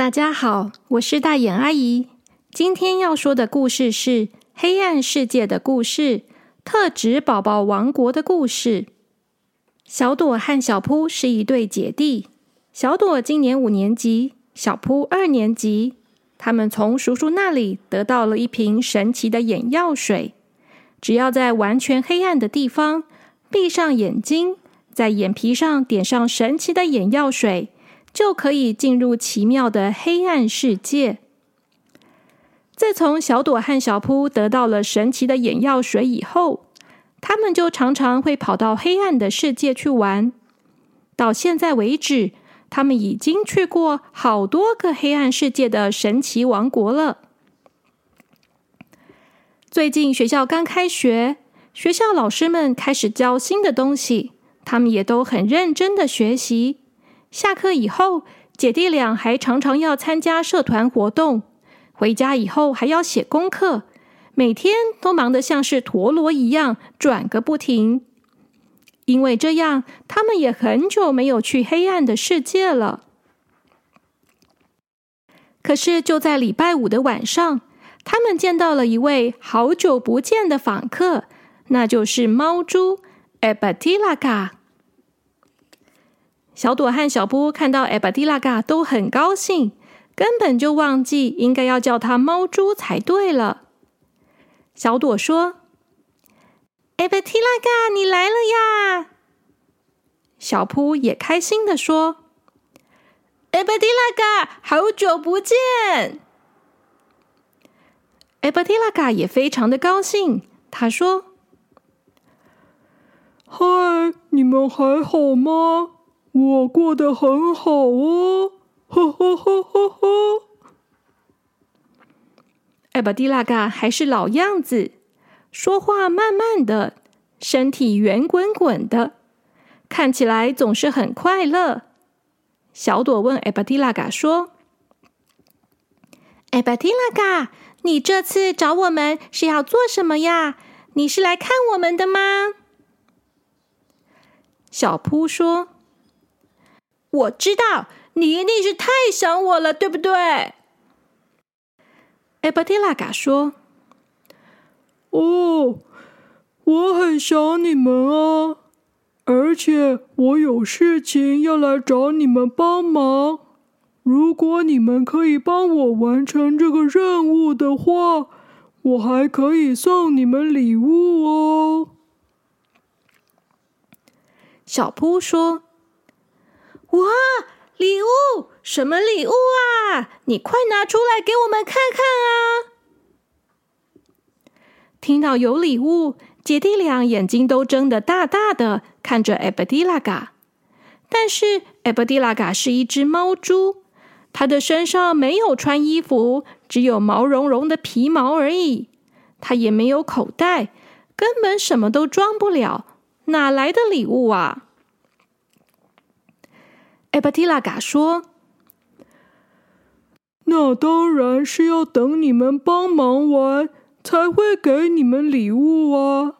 大家好，我是大眼阿姨。今天要说的故事是《黑暗世界的故事》——特指宝宝王国的故事。小朵和小扑是一对姐弟。小朵今年五年级，小扑二年级。他们从叔叔那里得到了一瓶神奇的眼药水。只要在完全黑暗的地方闭上眼睛，在眼皮上点上神奇的眼药水，就可以进入奇妙的黑暗世界。自从小朵和小扑得到了神奇的眼药水以后，他们就常常会跑到黑暗的世界去玩。到现在为止，他们已经去过好多个黑暗世界的神奇王国了。最近学校刚开学，学校老师们开始教新的东西，他们也都很认真的学习。下课以后，姐弟俩还常常要参加社团活动，回家以后还要写功课，每天都忙得像是陀螺一样转个不停。因为这样，他们也很久没有去黑暗的世界了。可是就在礼拜五的晚上。他们见到了一位好久不见的访客，那就是猫猪艾巴蒂拉嘎。小朵和小波看到艾巴蒂拉嘎都很高兴，根本就忘记应该要叫他猫猪才对了。小朵说：“艾巴蒂拉嘎，你来了呀！”小扑也开心的说：“艾巴蒂拉嘎，好久不见。”艾巴蒂拉嘎也非常的高兴，他说：“嗨，你们还好吗？我过得很好哦，呵呵呵呵呵。”艾巴蒂拉嘎还是老样子，说话慢慢的，身体圆滚滚的，看起来总是很快乐。小朵问艾巴蒂拉嘎说：“艾巴蒂拉嘎。”你这次找我们是要做什么呀？你是来看我们的吗？小扑说：“我知道，你一定是太想我了，对不对？”艾巴蒂拉嘎说：“哦，我很想你们啊，而且我有事情要来找你们帮忙。”如果你们可以帮我完成这个任务的话，我还可以送你们礼物哦。小扑说：“哇，礼物？什么礼物啊？你快拿出来给我们看看啊！”听到有礼物，姐弟俩眼睛都睁得大大的，看着艾布迪拉嘎。但是艾布迪拉嘎是一只猫猪。它的身上没有穿衣服，只有毛茸茸的皮毛而已。它也没有口袋，根本什么都装不了，哪来的礼物啊？艾巴蒂拉嘎说：“那当然是要等你们帮忙完，才会给你们礼物啊！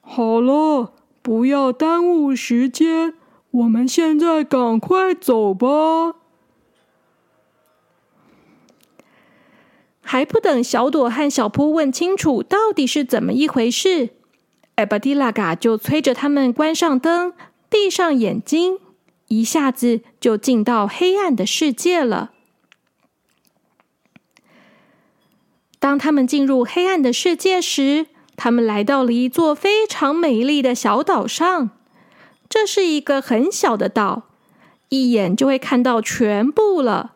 好了，不要耽误时间，我们现在赶快走吧。”还不等小朵和小扑问清楚到底是怎么一回事，艾巴蒂拉嘎就催着他们关上灯，闭上眼睛，一下子就进到黑暗的世界了。当他们进入黑暗的世界时，他们来到了一座非常美丽的小岛上。这是一个很小的岛，一眼就会看到全部了。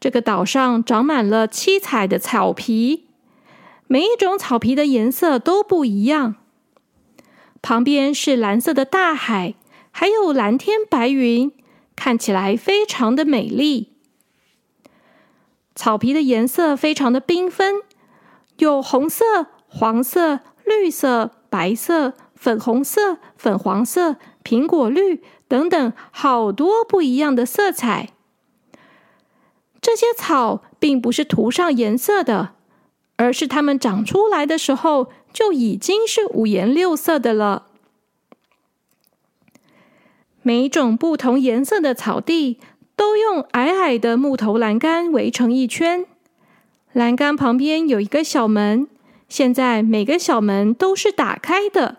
这个岛上长满了七彩的草皮，每一种草皮的颜色都不一样。旁边是蓝色的大海，还有蓝天白云，看起来非常的美丽。草皮的颜色非常的缤纷，有红色、黄色、绿色、白色、粉红色、粉黄色、苹果绿等等，好多不一样的色彩。这些草并不是涂上颜色的，而是它们长出来的时候就已经是五颜六色的了。每种不同颜色的草地都用矮矮的木头栏杆围成一圈。栏杆旁边有一个小门，现在每个小门都是打开的。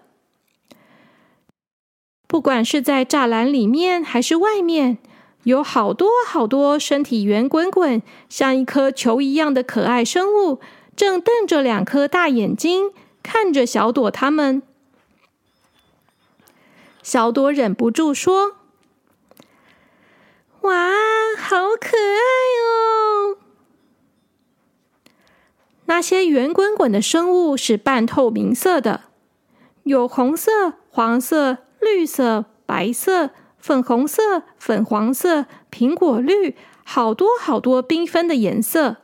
不管是在栅栏里面还是外面，有好多好多身体圆滚滚、像一颗球一样的可爱生物，正瞪着两颗大眼睛看着小朵他们。小朵忍不住说：“哇，好可爱哦！”那些圆滚滚的生物是半透明色的，有红色、黄色、绿色、白色、粉红色、粉黄色、苹果绿，好多好多缤纷的颜色。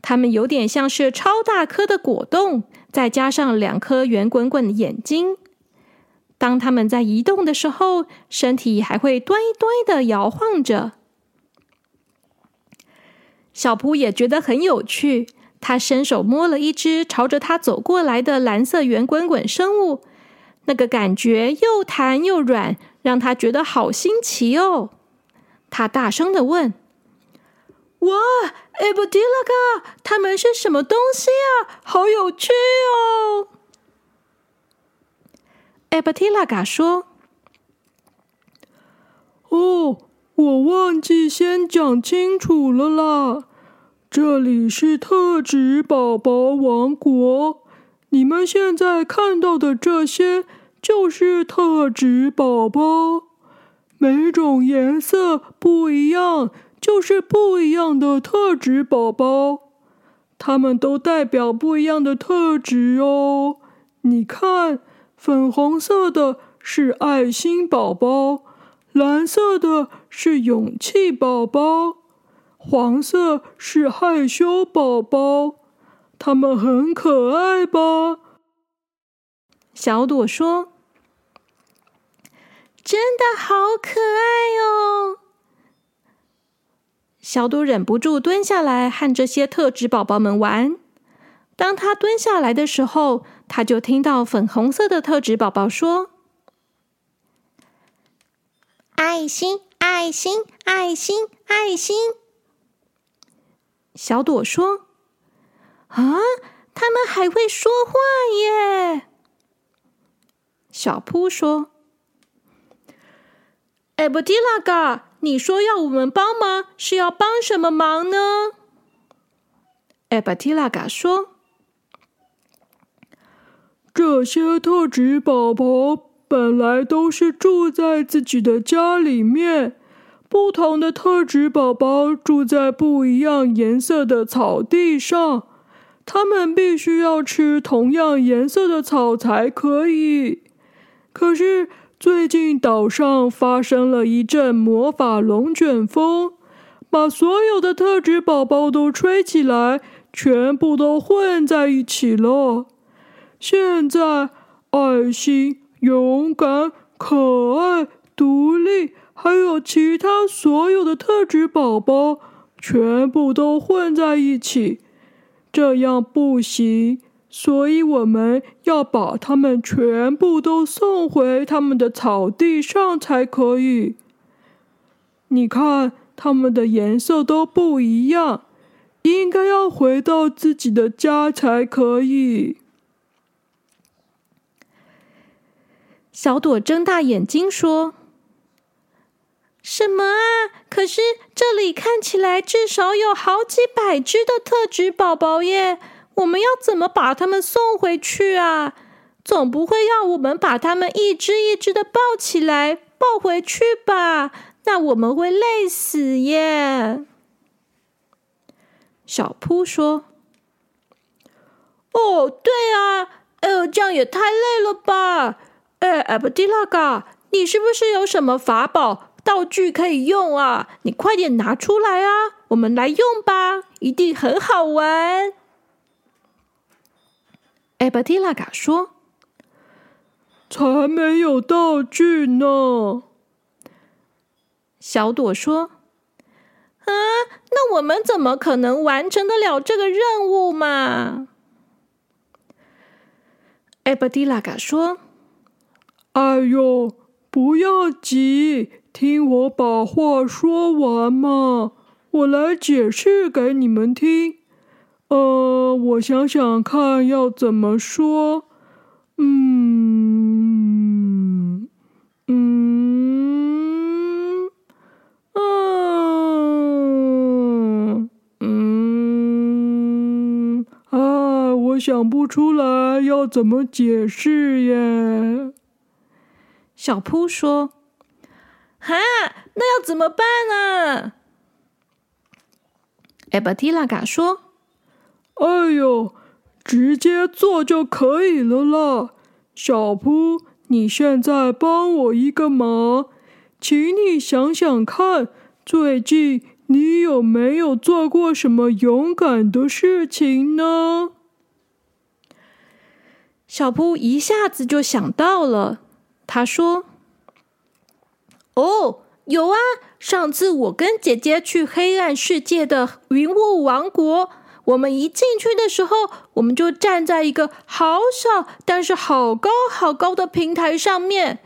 它们有点像是超大颗的果冻，再加上两颗圆滚滚的眼睛。当它们在移动的时候，身体还会端一端的摇晃着。小扑也觉得很有趣。他伸手摸了一只朝着他走过来的蓝色圆滚滚生物，那个感觉又弹又软，让他觉得好新奇哦。他大声的问：“哇，艾布迪拉嘎，他们是什么东西啊？好有趣哦！”艾伯提拉嘎说：“哦，我忘记先讲清楚了啦。”这里是特指宝宝王国，你们现在看到的这些就是特指宝宝，每种颜色不一样，就是不一样的特指宝宝，它们都代表不一样的特质哦。你看，粉红色的是爱心宝宝，蓝色的是勇气宝宝。黄色是害羞宝宝，他们很可爱吧？小朵说：“真的好可爱哦！”小朵忍不住蹲下来和这些特质宝宝们玩。当他蹲下来的时候，他就听到粉红色的特质宝宝说：“爱心，爱心，爱心，爱心。”小朵说：“啊，他们还会说话耶！”小扑说：“艾布蒂拉嘎，你说要我们帮忙，是要帮什么忙呢？”艾布蒂拉嘎说：“这些特指宝宝本来都是住在自己的家里面。”不同的特指宝宝住在不一样颜色的草地上，他们必须要吃同样颜色的草才可以。可是最近岛上发生了一阵魔法龙卷风，把所有的特指宝宝都吹起来，全部都混在一起了。现在，爱心、勇敢、可爱、独立。还有其他所有的特质宝宝，全部都混在一起，这样不行。所以我们要把它们全部都送回他们的草地上才可以。你看，它们的颜色都不一样，应该要回到自己的家才可以。小朵睁大眼睛说。什么啊？可是这里看起来至少有好几百只的特质宝宝耶！我们要怎么把它们送回去啊？总不会要我们把它们一只一只的抱起来抱回去吧？那我们会累死耶！小扑说：“哦，对啊，呃，这样也太累了吧？哎，艾布蒂拉嘎，你是不是有什么法宝？”道具可以用啊！你快点拿出来啊！我们来用吧，一定很好玩。艾巴蒂拉嘎说：“才没有道具呢。”小朵说：“啊，那我们怎么可能完成得了这个任务嘛？”艾巴蒂拉嘎说：“哎呦！”不要急，听我把话说完嘛。我来解释给你们听。呃，我想想看要怎么说。嗯嗯嗯嗯啊，我想不出来要怎么解释耶。小扑说：“哈，那要怎么办呢？”艾巴提拉嘎说：“哎呦，直接做就可以了啦。小扑，你现在帮我一个忙，请你想想看，最近你有没有做过什么勇敢的事情呢？”小扑一下子就想到了，他说：“哦，有啊。”上次我跟姐姐去黑暗世界的云雾王国，我们一进去的时候，我们就站在一个好小但是好高好高的平台上面。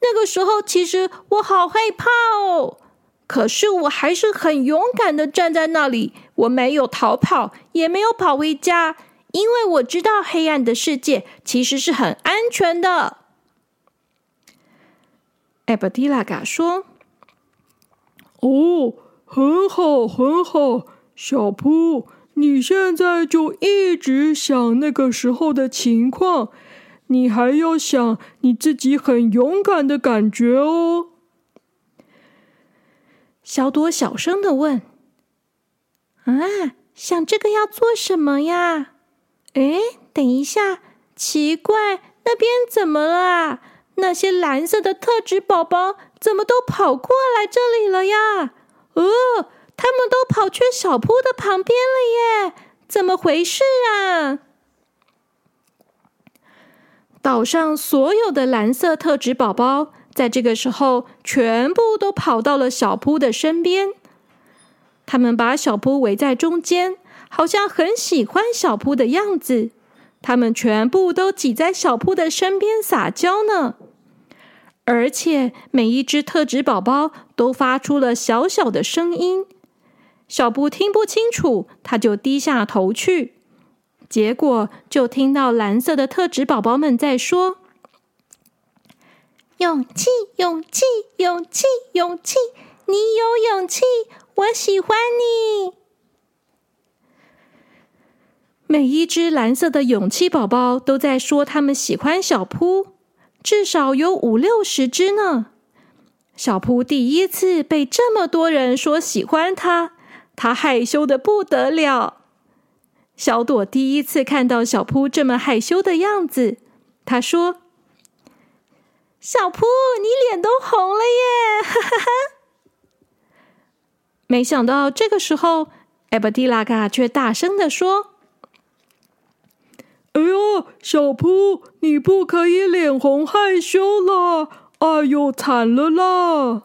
那个时候，其实我好害怕哦，可是我还是很勇敢的站在那里，我没有逃跑，也没有跑回家，因为我知道黑暗的世界其实是很安全的。艾伯蒂拉嘎说。哦，很好，很好，小扑，你现在就一直想那个时候的情况，你还要想你自己很勇敢的感觉哦。小朵小声的问：“啊，想这个要做什么呀？”哎，等一下，奇怪，那边怎么了？那些蓝色的特质宝宝？怎么都跑过来这里了呀？哦，他们都跑去小铺的旁边了耶！怎么回事啊？岛上所有的蓝色特质宝宝在这个时候全部都跑到了小铺的身边，他们把小铺围在中间，好像很喜欢小铺的样子。他们全部都挤在小铺的身边撒娇呢。而且每一只特指宝宝都发出了小小的声音，小布听不清楚，他就低下头去。结果就听到蓝色的特指宝宝们在说：“勇气，勇气，勇气，勇气！你有勇气，我喜欢你。”每一只蓝色的勇气宝宝都在说他们喜欢小扑。至少有五六十只呢。小扑第一次被这么多人说喜欢他，他害羞的不得了。小朵第一次看到小扑这么害羞的样子，他说：“小扑，你脸都红了耶！”哈哈哈。没想到这个时候，艾伯蒂拉嘎却大声的说。哎呦，小扑，你不可以脸红害羞了！哎呦，惨了啦！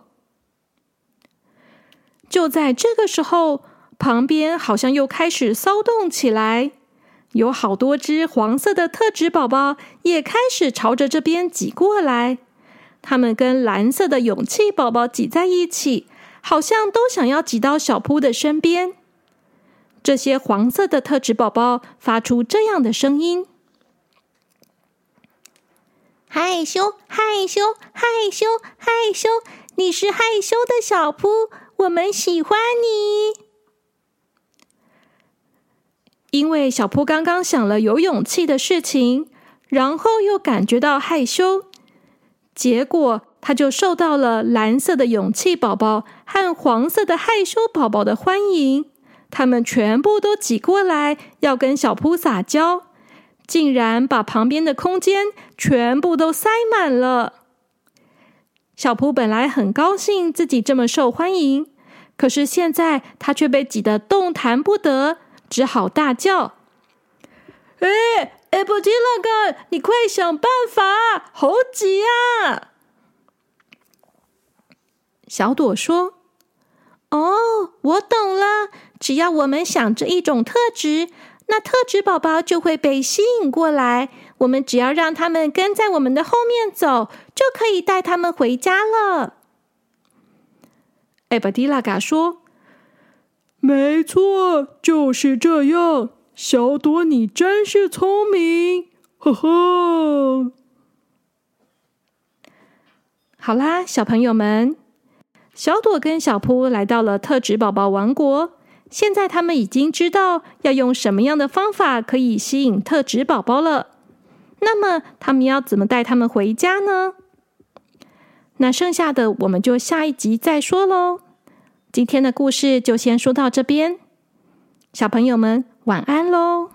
就在这个时候，旁边好像又开始骚动起来，有好多只黄色的特质宝宝也开始朝着这边挤过来。他们跟蓝色的勇气宝宝挤在一起，好像都想要挤到小扑的身边。这些黄色的特质宝宝发出这样的声音：“害羞，害羞，害羞，害羞！你是害羞的小扑，我们喜欢你。”因为小扑刚刚想了有勇气的事情，然后又感觉到害羞，结果他就受到了蓝色的勇气宝宝和黄色的害羞宝宝的欢迎。他们全部都挤过来，要跟小扑撒娇，竟然把旁边的空间全部都塞满了。小扑本来很高兴自己这么受欢迎，可是现在他却被挤得动弹不得，只好大叫：“哎，哎布吉拉哥，你快想办法，好挤啊！”小朵说：“哦，我懂了。”只要我们想着一种特质，那特质宝宝就会被吸引过来。我们只要让他们跟在我们的后面走，就可以带他们回家了。艾巴迪拉嘎说：“没错，就是这样。小朵，你真是聪明，呵呵。”好啦，小朋友们，小朵跟小扑来到了特质宝宝王国。现在他们已经知道要用什么样的方法可以吸引特指宝宝了。那么，他们要怎么带他们回家呢？那剩下的我们就下一集再说喽。今天的故事就先说到这边，小朋友们晚安喽。